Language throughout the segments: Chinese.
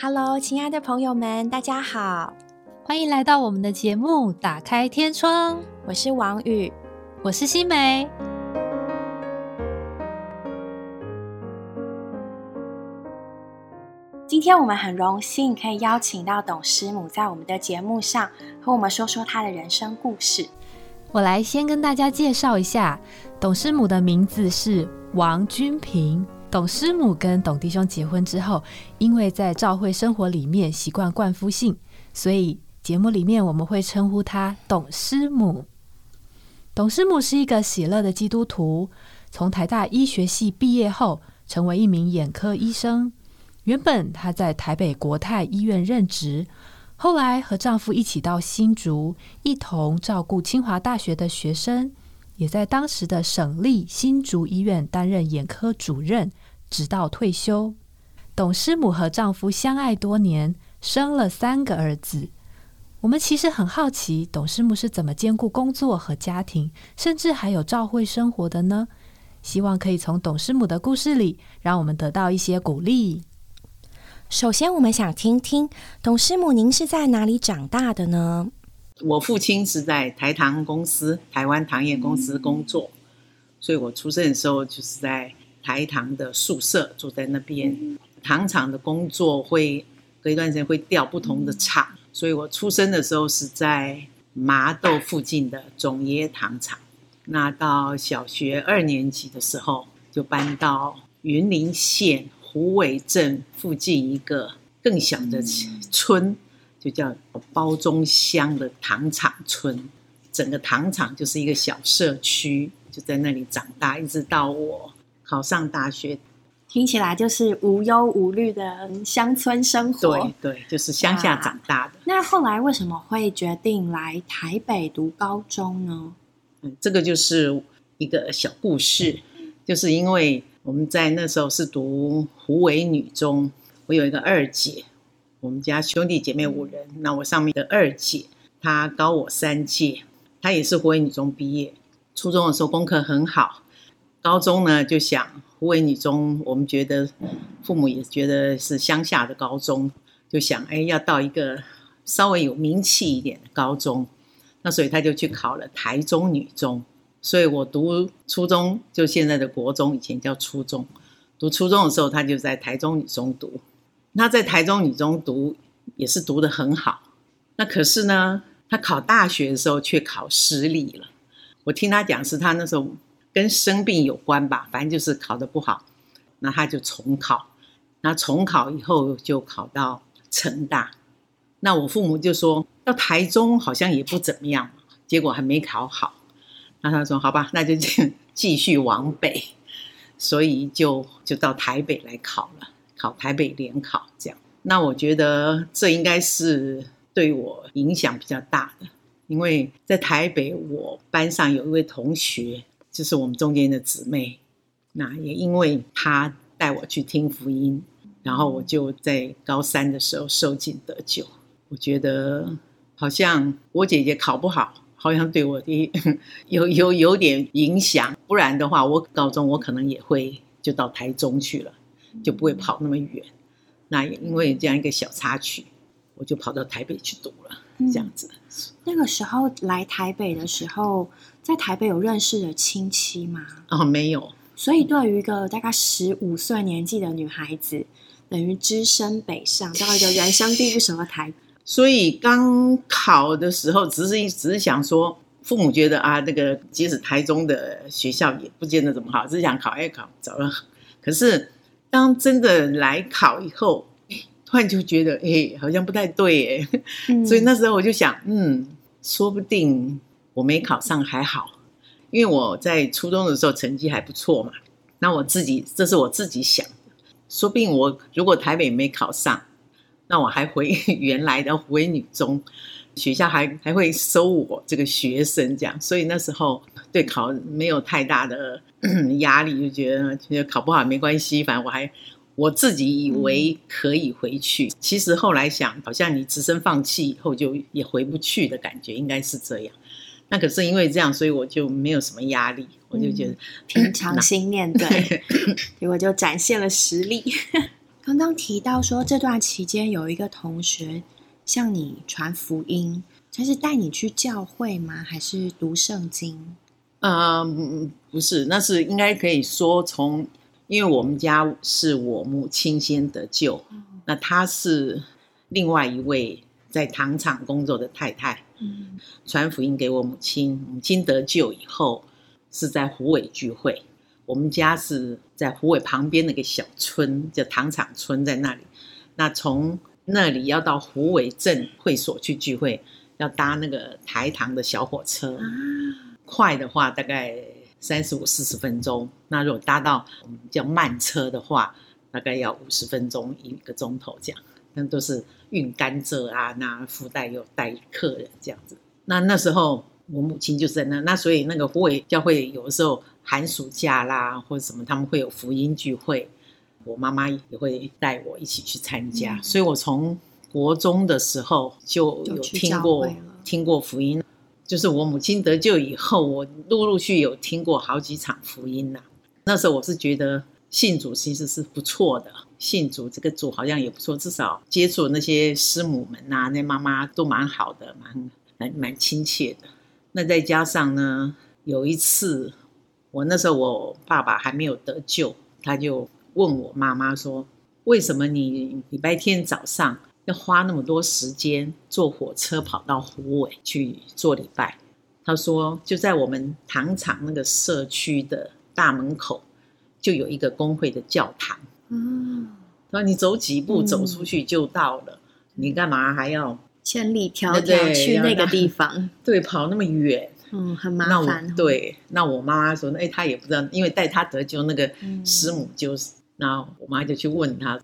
Hello，亲爱的朋友们，大家好，欢迎来到我们的节目《打开天窗》。我是王宇，我是新梅。今天我们很荣幸可以邀请到董师母在我们的节目上和我们说说她的人生故事。我来先跟大家介绍一下，董师母的名字是王君平。董师母跟董弟兄结婚之后，因为在教会生活里面习惯冠夫姓，所以节目里面我们会称呼她董师母。董师母是一个喜乐的基督徒，从台大医学系毕业后，成为一名眼科医生。原本她在台北国泰医院任职，后来和丈夫一起到新竹，一同照顾清华大学的学生。也在当时的省立新竹医院担任眼科主任，直到退休。董师母和丈夫相爱多年，生了三个儿子。我们其实很好奇，董师母是怎么兼顾工作和家庭，甚至还有照会生活的呢？希望可以从董师母的故事里，让我们得到一些鼓励。首先，我们想听听董师母，您是在哪里长大的呢？我父亲是在台糖公司、台湾糖业公司工作，所以我出生的时候就是在台糖的宿舍，住在那边。糖厂的工作会隔一段时间会调不同的厂，所以我出生的时候是在麻豆附近的种椰糖厂。那到小学二年级的时候，就搬到云林县虎尾镇附近一个更小的村。就叫包中乡的糖厂村，整个糖厂就是一个小社区，就在那里长大，一直到我考上大学。听起来就是无忧无虑的乡村生活。对对，就是乡下长大的。那后来为什么会决定来台北读高中呢？嗯，这个就是一个小故事，就是因为我们在那时候是读湖尾女中，我有一个二姐。我们家兄弟姐妹五人，那我上面的二姐，她高我三届，她也是湖北女中毕业。初中的时候功课很好，高中呢就想湖北女中，我们觉得父母也觉得是乡下的高中，就想哎要到一个稍微有名气一点的高中，那所以她就去考了台中女中。所以我读初中就现在的国中，以前叫初中，读初中的时候她就在台中女中读。他在台中女中读，也是读的很好。那可是呢，他考大学的时候却考失利了。我听他讲，是他那时候跟生病有关吧，反正就是考的不好。那他就重考，那重考以后就考到成大。那我父母就说到台中好像也不怎么样，结果还没考好。那他说好吧，那就继续往北，所以就就到台北来考了。考台北联考这样，那我觉得这应该是对我影响比较大的，因为在台北，我班上有一位同学，就是我们中间的姊妹，那也因为她带我去听福音，然后我就在高三的时候受尽得救。我觉得好像我姐姐考不好，好像对我的 有有有点影响，不然的话，我高中我可能也会就到台中去了。就不会跑那么远，那也因为这样一个小插曲，我就跑到台北去读了。这样子，那个时候来台北的时候，在台北有认识的亲戚吗？哦，没有。所以对于一个大概十五岁年纪的女孩子，等于只身北上到一个人生地不熟的台。所以刚考的时候，只是只是想说，父母觉得啊，那个即使台中的学校也不见得怎么好，只是想考一考，找了。可是。当真的来考以后，突然就觉得，哎，好像不太对，哎，所以那时候我就想，嗯，说不定我没考上还好，因为我在初中的时候成绩还不错嘛。那我自己，这是我自己想的，说不定我如果台北没考上，那我还回 原来的回女中学校，还还会收我这个学生这样。所以那时候对考没有太大的。压力就觉得，觉得考不好没关系，反正我还我自己以为可以回去。其实后来想，好像你直升放弃以后就也回不去的感觉，应该是这样。那可是因为这样，所以我就没有什么压力，我就觉得平常心面对，结果就展现了实力。刚刚提到说这段期间有一个同学向你传福音，他是带你去教会吗？还是读圣经？嗯，不是，那是应该可以说从，因为我们家是我母亲先得救，那她是另外一位在糖厂工作的太太，嗯。传福音给我母亲，母亲得救以后是在湖尾聚会，我们家是在湖尾旁边那个小村，叫糖厂村，在那里。那从那里要到湖尾镇会所去聚会，要搭那个台糖的小火车。啊，快的话大概三十五四十分钟，那如果搭到我们叫慢车的话，大概要五十分钟一个钟头这样。那都是运甘蔗啊，那附带有带客人这样子。那那时候我母亲就是在那，那所以那个湖尾教会有的时候寒暑假啦或者什么，他们会有福音聚会，我妈妈也会带我一起去参加。嗯所以我从国中的时候就有听过听过福音，就是我母亲得救以后，我陆陆续有听过好几场福音呐、那时候我是觉得信主其实是不错的，信主这个主好像也不错，至少接触那些师母们呐、那妈妈都蛮好的，蛮蛮蛮亲切的。那再加上呢，有一次我那时候我爸爸还没有得救，他就问我妈妈说：“为什么你礼拜天早上要花那么多时间坐火车跑到湖尾去做礼拜？”他说：“就在我们糖厂那个社区的大门口，就有一个工会的教堂。嗯，他说你走几步嗯走出去就到了，你干嘛还要千里迢迢去那个地方，对跑那么远？”嗯，很麻烦哦。对，那我妈妈说，哎，她也不知道，因为带她得救那个嗯师母就是，那我妈就去问她，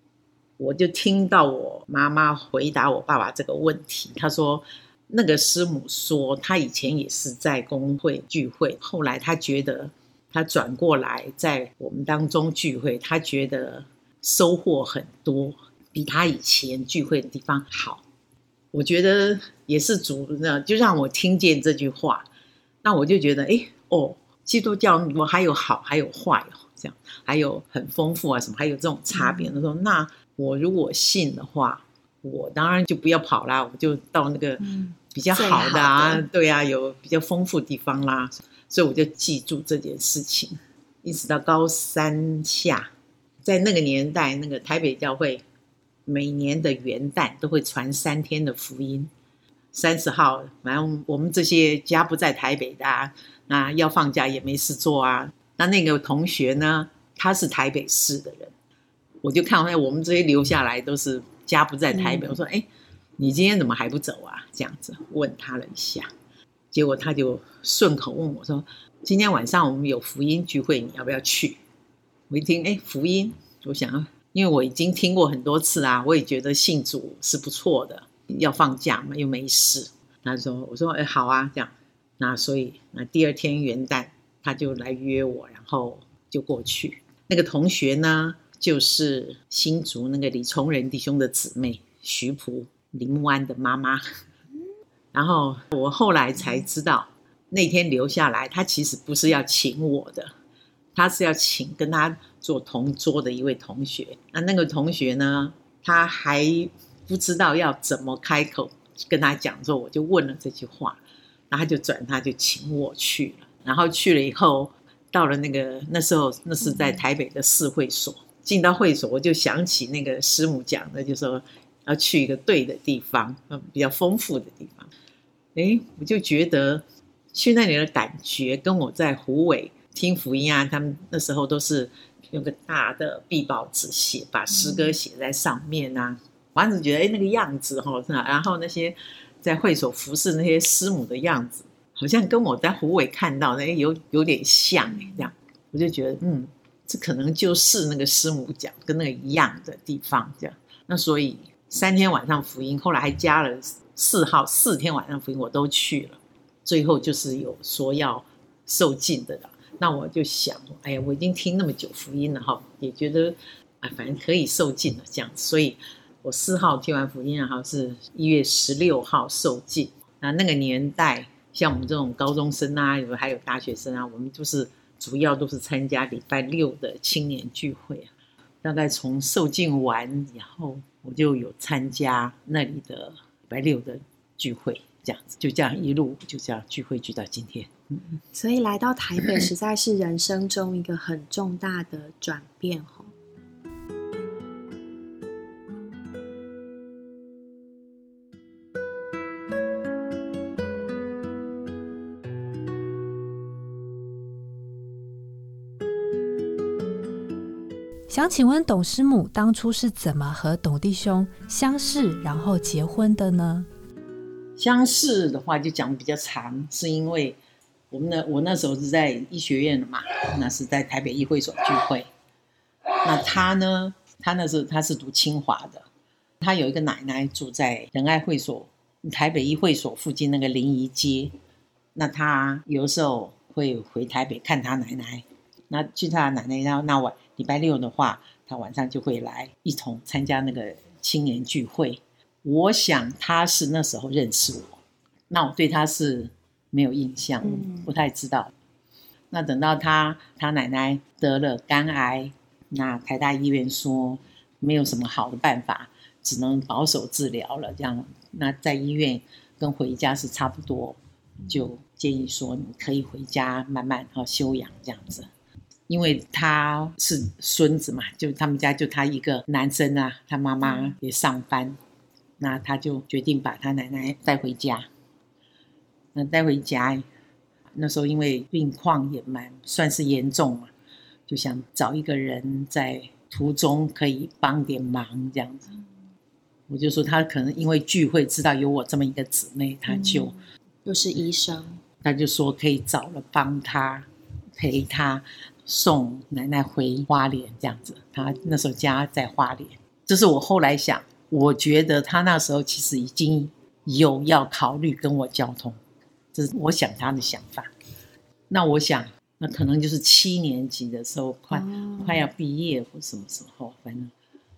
我就听到我妈妈回答我爸爸这个问题，她说那个师母说，她以前也是在工会聚会，后来她觉得她转过来在我们当中聚会，她觉得收获很多，比她以前聚会的地方好。我觉得也是主呢，就让我听见这句话，那我就觉得，哎，哦，基督教我还有好，还有坏哦，这样还有很丰富啊，什么还有这种差别。他说，那我如果信的话，我当然就不要跑啦，我就到那个嗯比较好的啊，对啊，有比较丰富地方啦，所以我就记住这件事情，一直到高三下，在那个年代，那个台北教会每年的元旦都会传三天的福音。三十号，反正我们这些家不在台北的、啊，那要放假也没事做啊。那那个同学呢，他是台北市的人，我就看到哎我们这些留下来都是家不在台北。嗯我说，哎，你今天怎么还不走啊？这样子问他了一下，结果他就顺口问我说，今天晚上我们有福音聚会，你要不要去？我一听，哎，福音，我想，因为我已经听过很多次啊，我也觉得信主是不错的。要放假嘛，又没事。他说：“我说，哎，好啊，这样。那所以，那第二天元旦，他就来约我，然后就过去。那个同学呢，就是新竹那个李崇仁弟兄的姊妹徐璞林湾的妈妈。然后我后来才知道，那天留下来，他其实不是要请我的，他是要请跟他做同桌的一位同学。那那个同学呢，他还不知道要怎么开口跟他讲，之后我就问了这句话，然后就转他就请我去了。然后去了以后，到了那个那时候那是在台北的市会所，进到会所我就想起那个师母讲的，就说要去一个对的地方，嗯，比较丰富的地方。哎，我就觉得去那里的感觉跟我在湖尾听福音啊，他们那时候都是用个大的壁报纸写，把诗歌写在上面啊。我当时觉得，哎，那个样子哈？然后那些在会所服侍那些师母的样子，好像跟我在湖尾看到的诶有有点像哎，这样我就觉得，嗯，这可能就是那个师母讲跟那个一样的地方，这样。那所以三天晚上福音，后来还加了四号四天晚上福音，我都去了。最后就是有说要受尽的了。那我就想，哎呀，我已经听那么久福音了哈，也觉得啊，反正可以受尽了这样。所以我四号听完福音，然后是一月十六号受尽。那那个年代，像我们这种高中生啊，有还有大学生啊，我们就是主要都是参加礼拜六的青年聚会。大概从受尽完以后，我就有参加那里的礼拜六的聚会，这样子就这样一路就这样聚会聚到今天。所以来到台北，实在是人生中一个很重大的转变哦。想请问董师母当初是怎么和董弟兄相识，然后结婚的呢？相识的话就讲比较长，是因为我们的我那时候是在医学院的嘛，那是在台北医会所聚会。那他呢，他那时候他是读清华的，他有一个奶奶住在仁爱会所台北医会所附近那个临沂街，那他有时候会回台北看他奶奶，那去他奶奶那那晚。礼拜六的话，他晚上就会来一同参加那个青年聚会。我想他是那时候认识我，那我对他是没有印象，不太知道。那等到他他奶奶得了肝癌，那台大医院说没有什么好的办法，只能保守治疗了。这样，那在医院跟回家是差不多，就建议说你可以回家慢慢好休养这样子。因为他是孙子嘛，就他们家就他一个男生啊，他妈妈也上班，那他就决定把他奶奶带回家。那带回家，那时候因为病况也蛮算是严重嘛，就想找一个人在途中可以帮点忙这样子。我就说他可能因为聚会知道有我这么一个姊妹，他就又是医生，他就说可以找了帮他陪他。送奶奶回花莲这样子，他那时候家在花莲。这是我后来想，我觉得他那时候其实已经有要考虑跟我交通，这是我想他的想法。那我想，那可能就是七年级的时候，快快要毕业或什么时候，反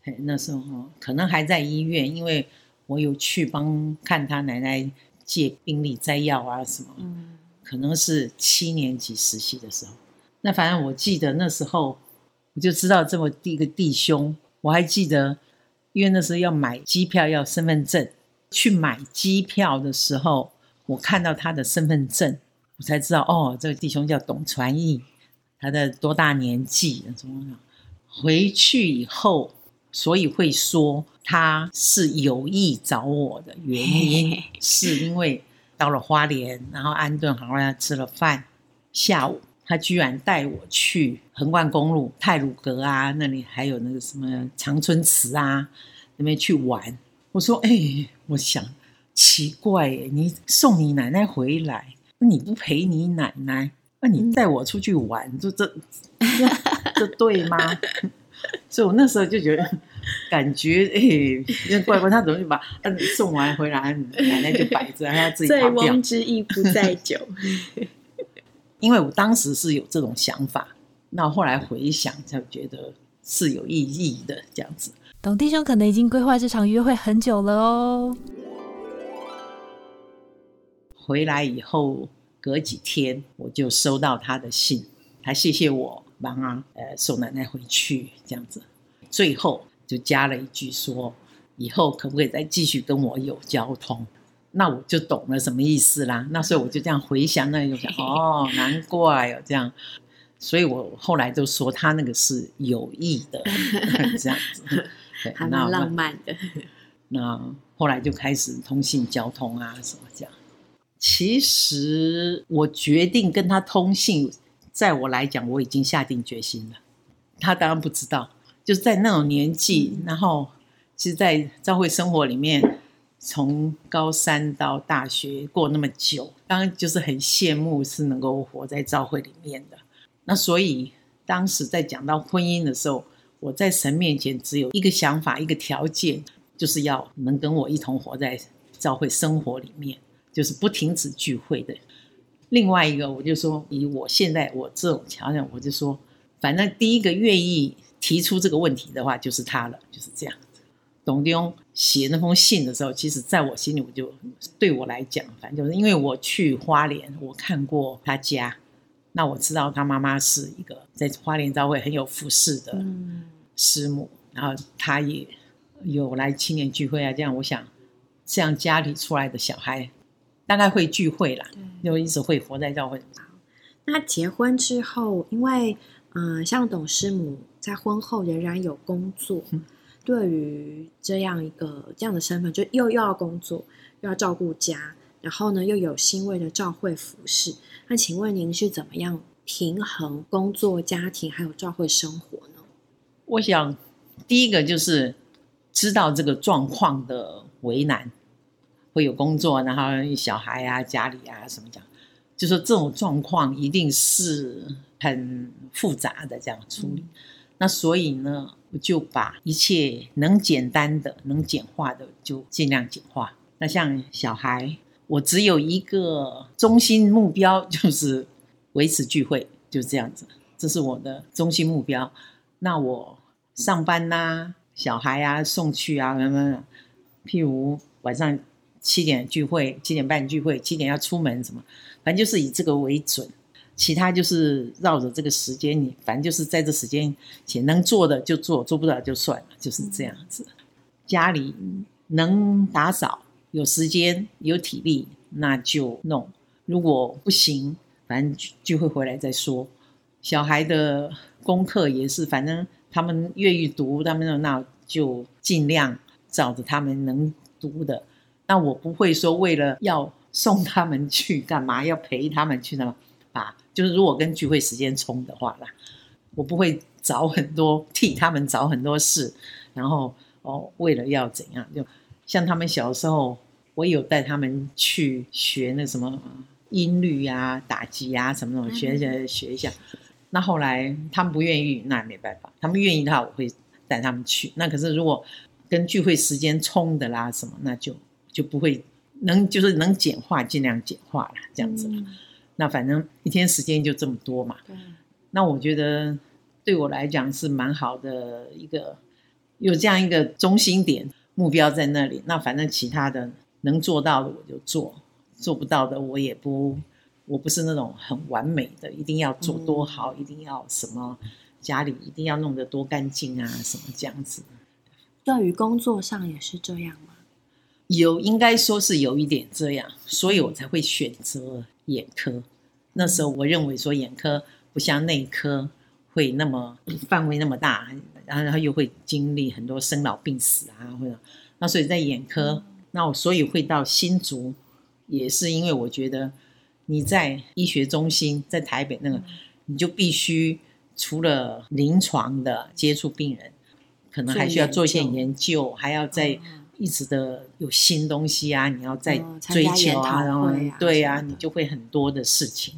正那时候可能还在医院，因为我有去帮看他奶奶借病历摘要啊什么，可能是七年级实习的时候。那反正我记得那时候，我就知道这么一个弟兄。我还记得，因为那时候要买机票要身份证，去买机票的时候，我看到他的身份证，我才知道哦，这个弟兄叫董传义，他的多大年纪？怎么回去以后，所以会说他是有意找我的原因，是因为到了花莲，然后安顿好了吃了饭，下午。他居然带我去横贯公路泰鲁阁啊，那里还有那个什么长春池啊，那边去玩。我说：“哎，我想奇怪，你送你奶奶回来，你不陪你奶奶，那你带我出去玩，这这这对吗？” 所以，我那时候就觉得感觉哎，怪怪，他怎么就把嗯送完回来，奶奶就摆着，他自己跑掉。醉翁之意不在酒。因为我当时是有这种想法，那后来回想才觉得是有意义的这样子。董弟兄可能已经规划这场约会很久了哦。回来以后隔几天我就收到他的信，他谢谢我帮啊，呃送奶奶回去这样子。最后就加了一句说，以后可不可以再继续跟我有交通？那我就懂了什么意思啦。那所以我就这样回想，那就想 哦，难怪哦这样。所以我后来就说他那个是有意的 这样子，还蛮浪漫的。那后来就开始通信交通啊什么这样。其实我决定跟他通信，在我来讲我已经下定决心了。他当然不知道，就是在那种年纪，然后其实，在教会生活里面。从高三到大学过那么久，当然就是很羡慕是能够活在教会里面的。那所以当时在讲到婚姻的时候，我在神面前只有一个想法，一个条件，就是要能跟我一同活在教会生活里面，就是不停止聚会的。另外一个，我就说以我现在我这种条件，我就说，反正第一个愿意提出这个问题的话，就是他了，就是这样。董弟兄写那封信的时候，其实在我心里，我就对我来讲，反正就是因为我去花莲，我看过他家，那我知道他妈妈是一个在花莲教会很有服饰的师母，然后他也有来青年聚会啊，这样我想，这样家里出来的小孩大概会聚会啦，就一直会活在教会。那结婚之后，因为嗯、像董师母在婚后仍然有工作，对于这样一个这样的身份，就又又要工作，又要照顾家，然后呢又有欣慰的照会服饰。那请问您是怎么样平衡工作、家庭还有照会生活呢？我想第一个就是知道这个状况的为难，会有工作，然后小孩啊、家里啊什么讲，就说这种状况一定是很复杂的这样处理。那所以呢，我就把一切能简单的、能简化的就尽量简化。那像小孩，我只有一个中心目标，就是维持聚会，就是这样子，这是我的中心目标。那我上班呐、小孩啊送去啊，什么，譬如晚上七点聚会，七点半聚会，七点要出门什么，反正就是以这个为准。其他就是绕着这个时间，你反正就是在这时间前能做的就做，做不了就算了，就是这样子。家里能打扫，有时间有体力，那就弄；如果不行，反正聚聚会回来再说。小孩的功课也是，反正他们愿意读，他们那就尽量找着他们能读的。那我不会说为了要送他们去干嘛，要陪他们去干嘛，把就是如果跟聚会时间冲的话啦，我不会找很多替他们找很多事，然后哦为了要怎样，就像他们小时候，我有带他们去学那什么音律啊、打击啊什么什么，学学学一下。那后来他们不愿意，那也没办法。他们愿意的话，我会带他们去。那可是如果跟聚会时间冲的啦什么，那就就不会能就是能简化，尽量简化啦，这样子。嗯那反正一天时间就这么多嘛。那我觉得对我来讲是蛮好的一个，有这样一个中心点目标在那里。那反正其他的能做到的我就做，做不到的我也不，我不是那种很完美的，一定要做多好，一定要什么家里一定要弄得多干净啊，什么这样子。对于工作上也是这样吗？有应该说是有一点这样，所以我才会选择眼科。那时候我认为说眼科不像内科会那么范围那么大，然后然后又会经历很多生老病死啊，或者那所以在眼科，那我所以会到新竹，也是因为我觉得你在医学中心在台北那个，你就必须除了临床的接触病人，可能还需要做一些研究研究，还要在。嗯一直的有新东西啊，你要再追求啊，然后对啊，你就会很多的事情。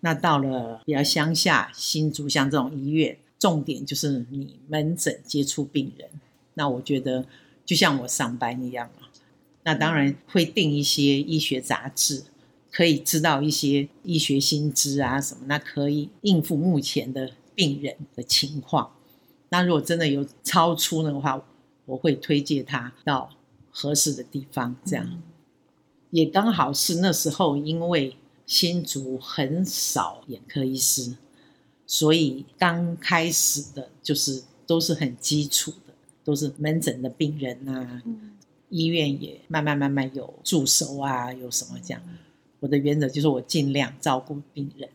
那到了比较乡下新竹像这种医院，重点就是你门诊接触病人。那我觉得就像我上班一样嘛。那当然会订一些医学杂志，可以知道一些医学新知啊什么，那可以应付目前的病人的情况。那如果真的有超出的话，我会推荐他到合适的地方，这样。嗯也刚好是那时候，因为新竹很少眼科医师，所以刚开始的就是都是很基础的，都是门诊的病人啊。嗯医院也慢慢慢慢有助手啊，有什么这样。我的原则就是我尽量照顾病人。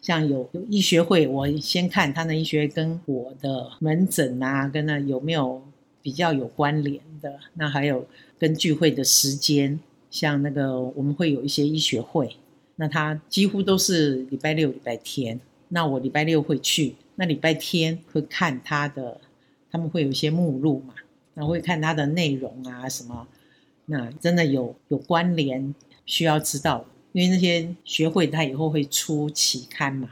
像有有医学会，我先看他的医学会跟我的门诊啊，跟那有没有比较有关联的。那还有跟聚会的时间，像那个我们会有一些医学会，那它几乎都是礼拜六、礼拜天。那我礼拜六会去，那礼拜天会看他的，他们会有一些目录嘛，然后会看他的内容啊什么。那真的有有关联需要知道，因为那些学会他以后会出期刊嘛，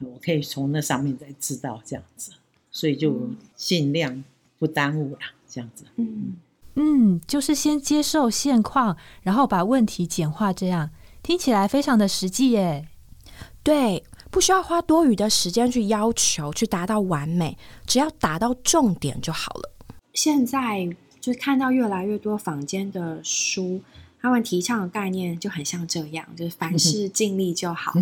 我可以从那上面再知道这样子，所以就尽量不耽误啦，这样子。嗯，嗯，就是先接受现况，然后把问题简化，这样听起来非常的实际耶。对，不需要花多余的时间去要求，去达到完美，只要达到重点就好了。现在就看到越来越多坊间的书，他们提倡的概念就很像这样，就是凡事尽力就好。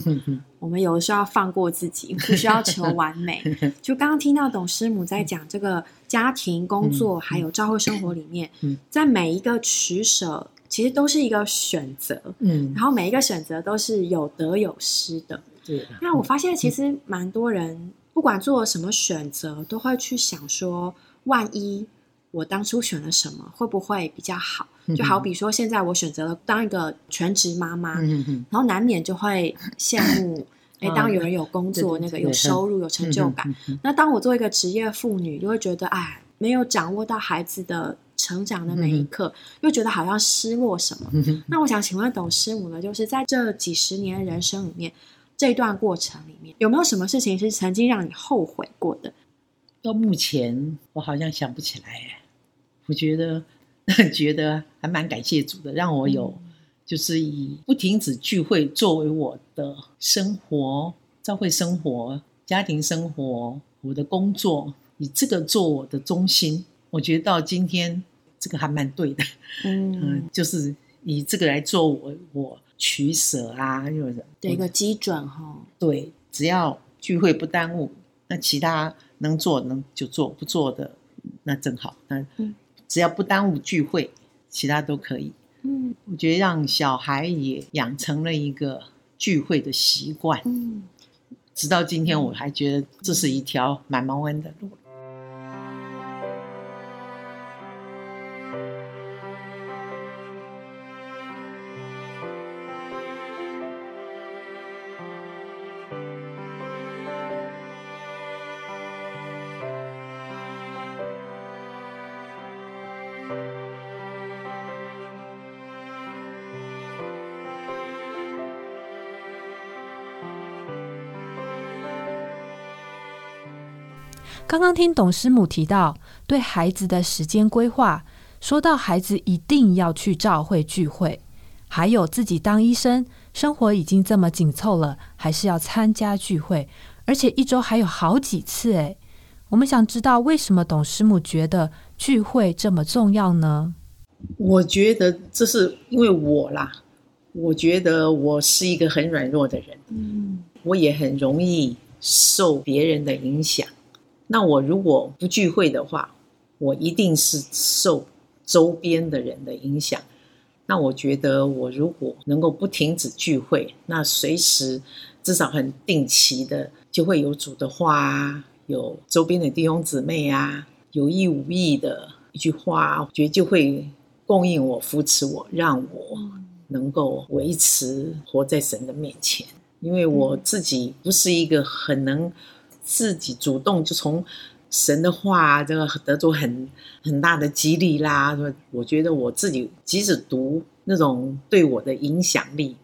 我们有的时候要放过自己，不需要求完美。就刚刚听到董师母在讲这个家庭、工作还有教会生活里面，在每一个取舍，其实都是一个选择。嗯，然后每一个选择都是有得有失的。对。那我发现其实蛮多人，不管做什么选择，都会去想说，万一。我当初选了什么，会不会比较好？就好比说，现在我选择了当一个全职妈妈，然后难免就会羡慕，哎，当有人有工作，那个有收入、有成就感。那当我做一个职业妇女，就会觉得，哎，没有掌握到孩子的成长的每一刻，又觉得好像失落什么。那我想请问董师母呢，就是在这几十年人生里面，这段过程里面，有没有什么事情是曾经让你后悔过的？到目前，我好像想不起来哎。我觉得 觉得还蛮感谢主的，让我有就是以不停止聚会作为我的生活、教会生活、家庭生活、我的工作，以这个做我的中心。我觉得到今天这个还蛮对的，嗯，就是以这个来做我我取舍啊，有的的一个基准哈。对，只要聚会不耽误，那其他能做能就做，不做的那正好，那嗯。只要不耽误聚会，其他都可以。嗯，我觉得让小孩也养成了一个聚会的习惯。嗯，直到今天，我还觉得这是一条蛮毛弯的路。刚刚听董师母提到对孩子的时间规划，说到孩子一定要去教会聚会，还有自己当医生，生活已经这么紧凑了，还是要参加聚会，而且一周还有好几次。诶，我们想知道为什么董师母觉得聚会这么重要呢？我觉得这是因为我啦，我觉得我是一个很软弱的人，嗯，我也很容易受别人的影响。那我如果不聚会的话，我一定是受周边的人的影响。那我觉得，我如果能够不停止聚会，那随时至少很定期的就会有主的话，有周边的弟兄姊妹啊，有意无意的一句话，我觉得就会供应我、扶持我，让我能够维持活在神的面前。因为我自己不是一个很能。自己主动就从神的话这个得着很很大的激励啦。我觉得我自己即使读那种对我的影响力，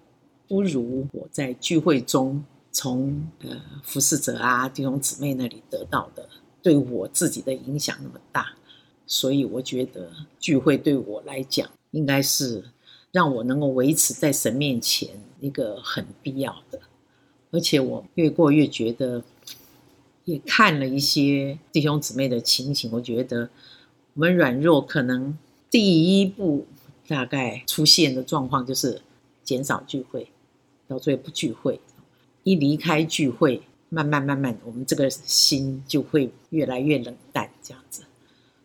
不如我在聚会中从呃服侍者啊弟兄姊妹那里得到的对我自己的影响那么大。所以我觉得聚会对我来讲，应该是让我能够维持在神面前一个很必要的。而且我越过越觉得。也看了一些弟兄姊妹的情形，我觉得我们软弱，可能第一步大概出现的状况就是减少聚会，到最后不聚会。一离开聚会，慢慢慢慢，我们这个心就会越来越冷淡，这样子。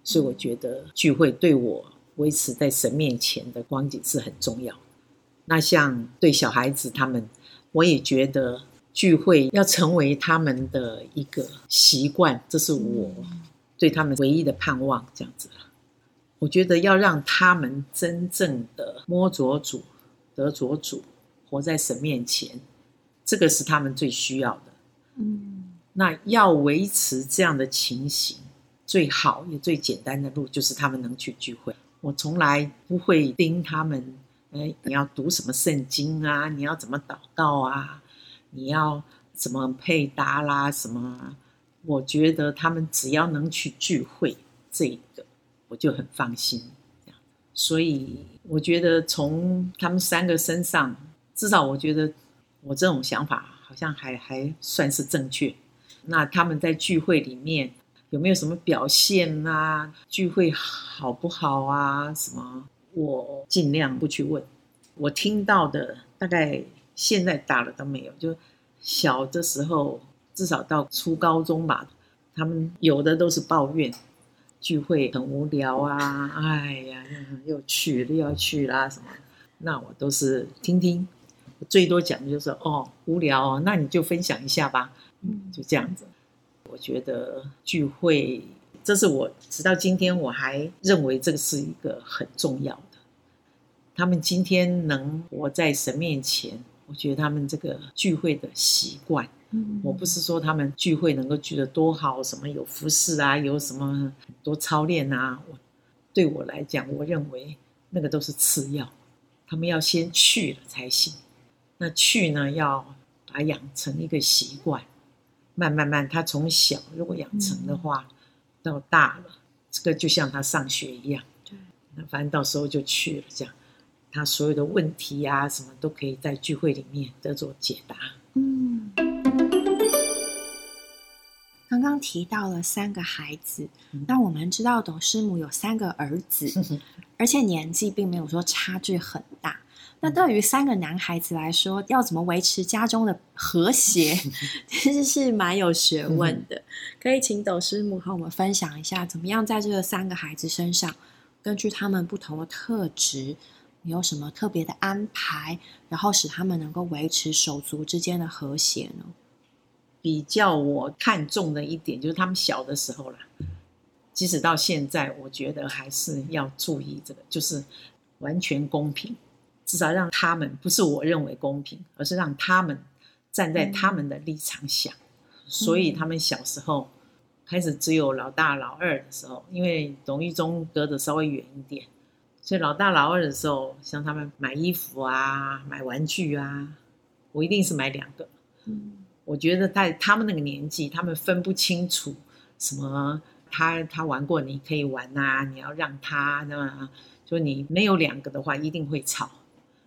所以我觉得聚会对我维持在神面前的光景是很重要。那像对小孩子他们，我也觉得。聚会要成为他们的一个习惯，这是我对他们唯一的盼望。这样子了，我觉得要让他们真正的摸着主、得着主、活在神面前，这个是他们最需要的。嗯，那要维持这样的情形，最好也最简单的路就是他们能去聚会。我从来不会盯他们，哎，你要读什么圣经啊？你要怎么祷告啊？你要怎么配搭啦？什么？我觉得他们只要能去聚会，这个我就很放心。所以我觉得从他们三个身上，至少我觉得我这种想法好像还还算是正确。那他们在聚会里面有没有什么表现啊？聚会好不好啊？什么？我尽量不去问，我听到的大概现在大了都没有，就小的时候至少到初高中吧，他们有的都是抱怨聚会很无聊啊，哎呀，又去又要去啦什么，那我都是听听，最多讲的就是哦无聊哦，那你就分享一下吧，嗯就这样子。我觉得聚会，这是我直到今天我还认为这个是一个很重要的。他们今天能活在神面前，我觉得他们这个聚会的习惯，嗯。我不是说他们聚会能够聚得多好，什么有服饰啊，有什么很多操练啊，我对我来讲，我认为那个都是次要，他们要先去了才行。那去呢，要把它养成一个习惯，慢慢慢，他从小如果养成的话，到大了，这个就像他上学一样，对，那反正到时候就去了，这样，他所有的问题啊，什么都可以在聚会里面得做解答。嗯，刚刚提到了三个孩子，嗯那我们知道董师母有三个儿子，而且年纪并没有说差距很大。那对于三个男孩子来说，要怎么维持家中的和谐，其实是蛮有学问的。可以请董师母和我们分享一下，怎么样在这个三个孩子身上，根据他们不同的特质，你有什么特别的安排，然后使他们能够维持手足之间的和谐呢？比较我看重的一点就是他们小的时候啦，即使到现在，我觉得还是要注意这个，就是完全公平，至少让他们不是我认为公平，而是让他们站在他们的立场想。所以他们小时候开始只有老大老二的时候，因为董玉中隔得稍微远一点，所以老大老二的时候，像他们买衣服啊、买玩具啊，我一定是买两个。嗯我觉得在他们那个年纪，他们分不清楚什么他他玩过，你可以玩啊，你要让他那么，就你没有两个的话，一定会吵。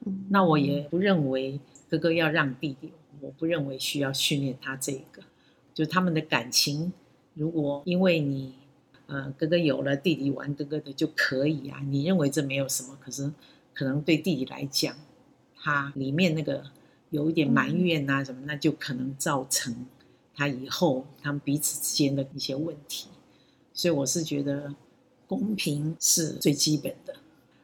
嗯那我也不认为哥哥要让弟弟，我不认为需要训练他这个，就他们的感情，如果因为你呃哥哥有了弟弟玩哥哥的就可以啊，你认为这没有什么，可是可能对弟弟来讲，他里面那个有一点埋怨啊什么，那就可能造成他以后他们彼此之间的一些问题，所以我是觉得公平是最基本的。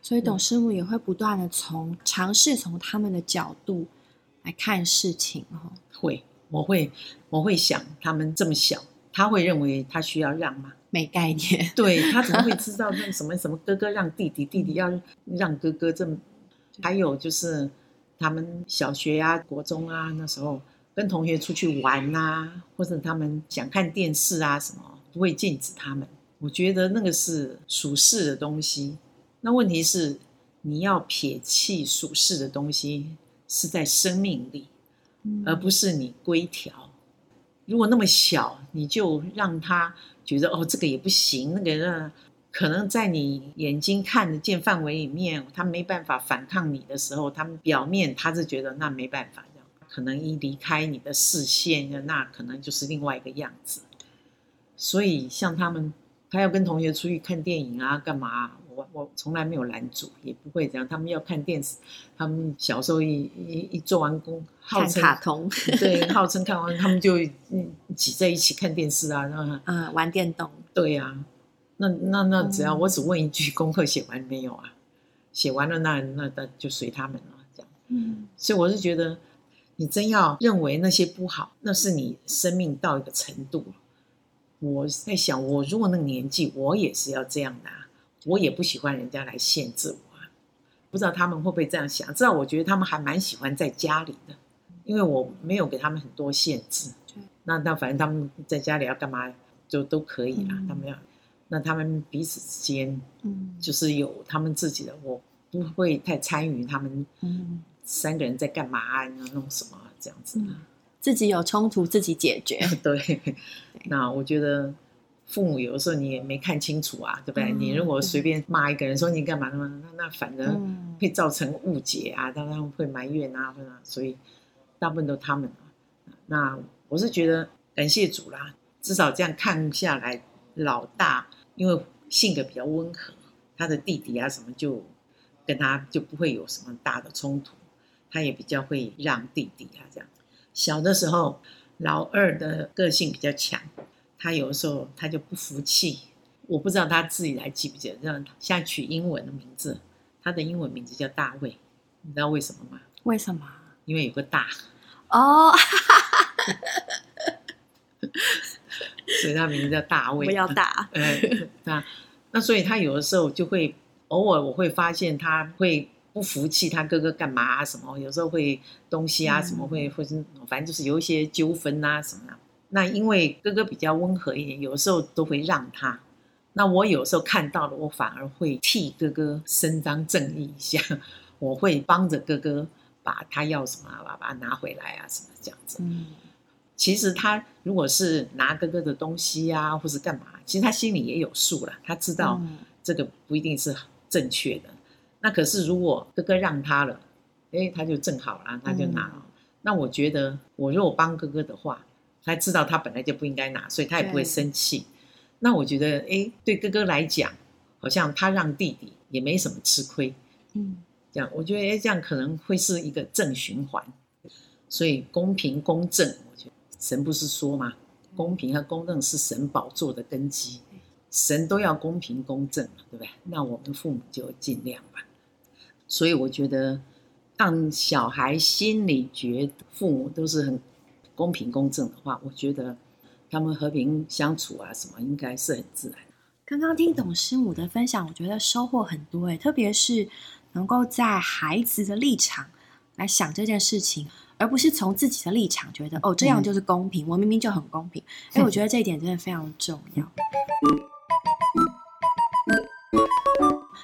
所以董师傅也会不断的从尝试从他们的角度来看事情哦。会，我会，我会想，他们这么小，他会认为他需要让吗？没概念，对 他怎么会知道那什么什么哥哥让弟弟，弟弟要让哥哥这么？还有就是他们小学啊、国中啊那时候跟同学出去玩啊，或者他们想看电视啊什么，不会禁止他们。我觉得那个是属世的东西。那问题是，你要撇弃属世的东西，是在生命里。而不是你规条。如果那么小，你就让他觉得哦，这个也不行，那个呢，可能在你眼睛看得见范围里面，他没办法反抗你的时候，他们表面他是觉得那没办法，可能一离开你的视线，那可能就是另外一个样子。所以像他们，他要跟同学出去看电影啊，干嘛？我我从来没有拦阻，也不会这样。他们要看电视，他们小时候一一一做完工，号看称卡通，对，号称看完，他们就嗯挤在一起看电视啊，那嗯，玩电动，对呀、那那那只要嗯我只问一句，功课写完没有啊？写完了，那那那就随他们了，这样。嗯所以我是觉得，你真要认为那些不好，那是你生命到一个程度。我在想，我如果那个年纪，我也是要这样的、啊，我也不喜欢人家来限制我啊。不知道他们会不会这样想？至少我觉得他们还蛮喜欢在家里的，因为我没有给他们很多限制对。那那反正他们在家里要干嘛就都可以啦，嗯他们要。那他们彼此之间嗯就是有他们自己的，我不会太参与他们嗯，三个人在干嘛啊，弄什么啊这样子。嗯自己有冲突自己解决，对，那我觉得父母有的时候你也没看清楚啊，对不对？嗯你如果随便骂一个人说你干嘛呢？那那反而嗯会造成误解啊，当然会埋怨啊，或者所以大部分都他们啊。那我是觉得感谢主啦，至少这样看下来，老大因为性格比较温和，他的弟弟啊什么就跟他就不会有什么大的冲突，他也比较会让弟弟啊这样。小的时候，老二的个性比较强，他有的时候他就不服气，我不知道他自己还记不记得，这样像取英文的名字，他的英文名字叫大卫，你知道为什么吗？为什么？因为有个大，哦，所以他名字叫大卫。不要大，哎，那那所以他有的时候就会偶尔我会发现他会不服气他哥哥干嘛啊什么，有时候会东西啊嗯什么会会是反正就是有一些纠纷啊什么的。那因为哥哥比较温和一点，有的时候都会让他。那我有时候看到了，我反而会替哥哥伸张正义一下，我会帮着哥哥把他要什么啊把它拿回来啊什么这样子。嗯其实他如果是拿哥哥的东西啊，或是干嘛，其实他心里也有数了，他知道嗯这个不一定是正确的。那可是如果哥哥让他了，哎，他就正好啦，他就拿了。那我觉得，我如果帮哥哥的话，他知道他本来就不应该拿，所以他也不会生气。那我觉得，哎，对哥哥来讲，好像他让弟弟也没什么吃亏。嗯这样，我觉得哎，这样可能会是一个正循环。所以公平公正，我觉得神不是说嘛，公平和公正是神宝座的根基，神都要公平公正嘛，对不对？那我们父母就尽量吧。所以我觉得，让小孩心里觉得父母都是很公平公正的话，我觉得他们和平相处啊，什么应该是很自然。刚刚听董师母的分享，我觉得收获很多诶，特别是能够在孩子的立场来想这件事情，而不是从自己的立场觉得哦这样就是公平，我明明就很公平。哎，我觉得这一点真的非常重要。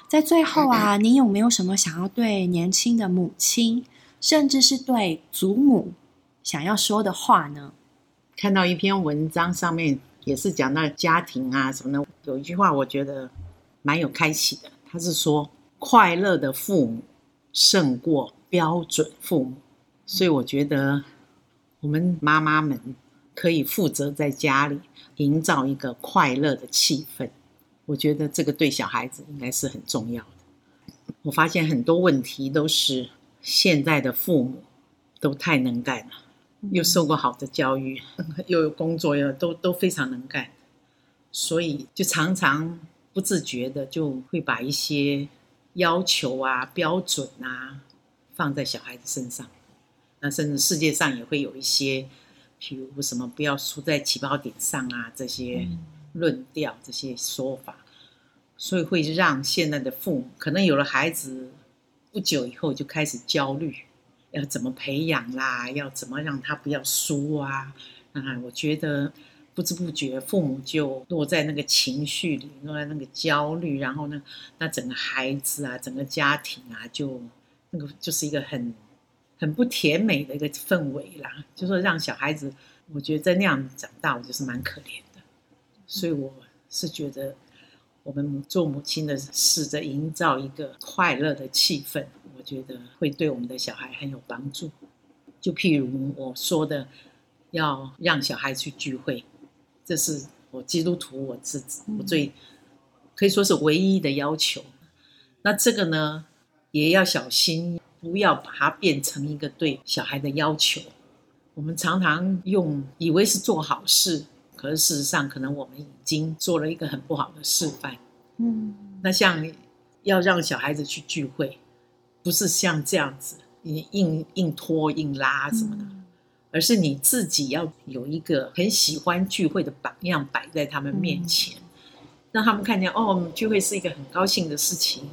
在最后啊，您有没有什么想要对年轻的母亲，甚至是对祖母想要说的话呢？看到一篇文章，上面也是讲到家庭啊什么的，有一句话我觉得蛮有开启的。他是说，快乐的父母胜过标准父母。所以我觉得，我们妈妈们可以负责在家里营造一个快乐的气氛。我觉得这个对小孩子应该是很重要的。我发现很多问题都是现在的父母都太能干了。又受过好的教育，又有工作，又都都非常能干，所以就常常不自觉的就会把一些要求啊、标准啊放在小孩子身上。那甚至世界上也会有一些，譬如什么不要输在起跑点上啊，这些论调、这些说法，所以会让现在的父母可能有了孩子不久以后就开始焦虑。要怎么培养啦？要怎么让他不要输啊？啊，我觉得不知不觉父母就落在那个情绪里，落在那个焦虑，然后呢，那整个孩子啊，整个家庭啊，就那个就是一个很很不甜美的一个氛围啦。就说让小孩子，我觉得在那样长大，我就是蛮可怜的。所以我是觉得，我们做母亲的试着营造一个快乐的气氛。我觉得会对我们的小孩很有帮助。就譬如我说的，要让小孩去聚会，这是我基督徒我自己我最可以说是唯一的要求。那这个呢，也要小心，不要把它变成一个对小孩的要求。我们常常用以为是做好事，可是事实上，可能我们已经做了一个很不好的示范。嗯那像要让小孩子去聚会。不是像这样子，你硬硬拖硬拉什么的，而是你自己要有一个很喜欢聚会的榜样摆在他们面前，让他们看见哦，聚会是一个很高兴的事情。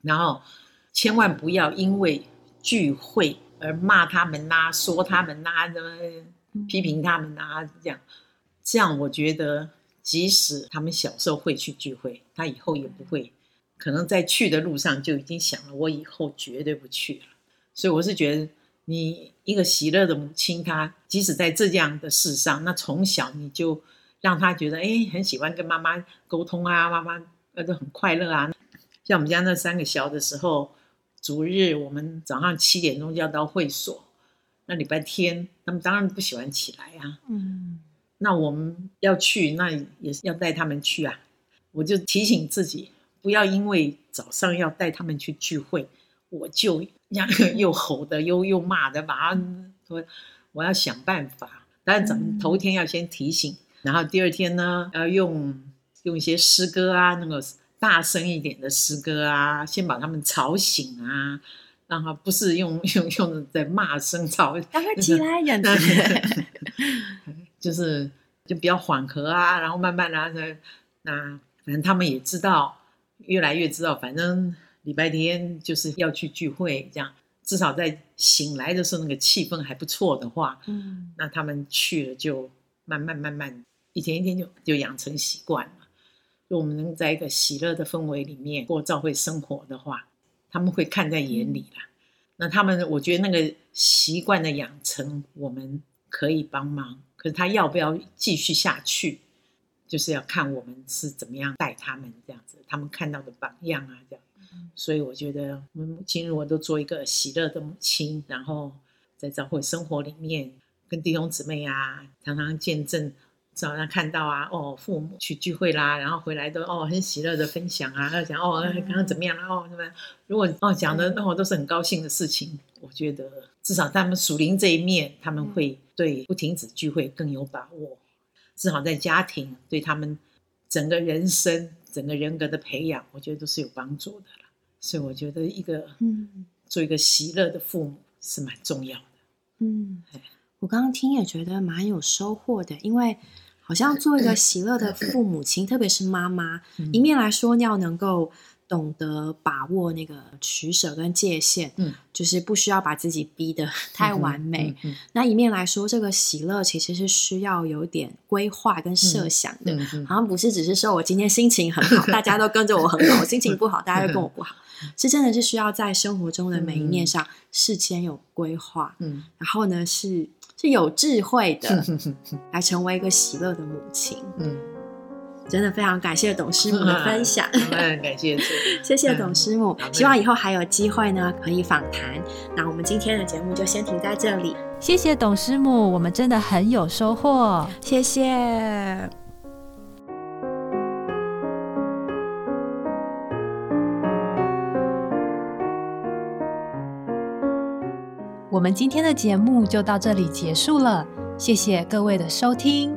然后千万不要因为聚会而骂他们呐、说他们呐、怎么批评他们呐、这样。这样我觉得，即使他们小时候会去聚会，他以后也不会。可能在去的路上就已经想了，我以后绝对不去了。所以我是觉得，你一个喜乐的母亲，她即使在这样的事上，那从小你就让她觉得，哎，很喜欢跟妈妈沟通啊，妈妈呃都很快乐啊。像我们家那三个小的时候，主日我们早上七点钟就要到会所，那礼拜天他们当然不喜欢起来啊。嗯那我们要去，那也是要带他们去啊。我就提醒自己，不要因为早上要带他们去聚会，我就 又又吼的又又骂的，把他说我要想办法。当然，咱们头一天要先提醒，然后第二天呢，要用用一些诗歌啊，那个大声一点的诗歌啊，先把他们吵醒啊，让他不是用 用用在骂声吵，赶快起来，这样子，就是就比较缓和啊，然后慢慢的那。反正他们也知道，越来越知道，反正礼拜天就是要去聚会，这样至少在醒来的时候那个气氛还不错的话，嗯，那他们去了就慢慢慢慢一天一天就就养成习惯了。就我们能在一个喜乐的氛围里面过教会生活的话，他们会看在眼里啦。那他们我觉得那个习惯的养成，我们可以帮忙，可是他要不要继续下去？就是要看我们是怎么样带他们这样子，他们看到的榜样啊，这样。所以我觉得我们母亲如果都做一个喜乐的母亲，然后在教会生活里面跟弟兄姊妹啊，常常见证，早上看到啊，哦，父母去聚会啦，然后回来都哦很喜乐的分享啊，要讲哦刚刚怎么样了哦什么？如果哦讲的那我都是很高兴的事情，我觉得至少他们属灵这一面，他们会对不停止聚会更有把握。至少在家庭对他们整个人生、整个人格的培养，我觉得都是有帮助的了。所以我觉得一个嗯，做一个喜乐的父母是蛮重要的。嗯，我刚刚听也觉得蛮有收获的，因为好像做一个喜乐的父母亲，特别是妈妈，一面来说要能够。懂得把握那个取舍跟界限，嗯，就是不需要把自己逼得太完美。那一面来说，这个喜乐其实是需要有点规划跟设想的，好像不是只是说我今天心情很好，大家都跟着我很好；我心情不好，大家都跟我不好。是真的是需要在生活中的每一面上事先有规划，嗯，然后呢是是有智慧的，来成为一个喜乐的母亲，嗯。真的非常感谢董师母的分享，嗯，感谢，谢谢董师母。希望以后还有机会呢，可以访谈。那我们今天的节目就先停在这里。谢谢董师母，我们真的很有收获。谢谢。我们今天的节目就到这里结束了，谢谢各位的收听。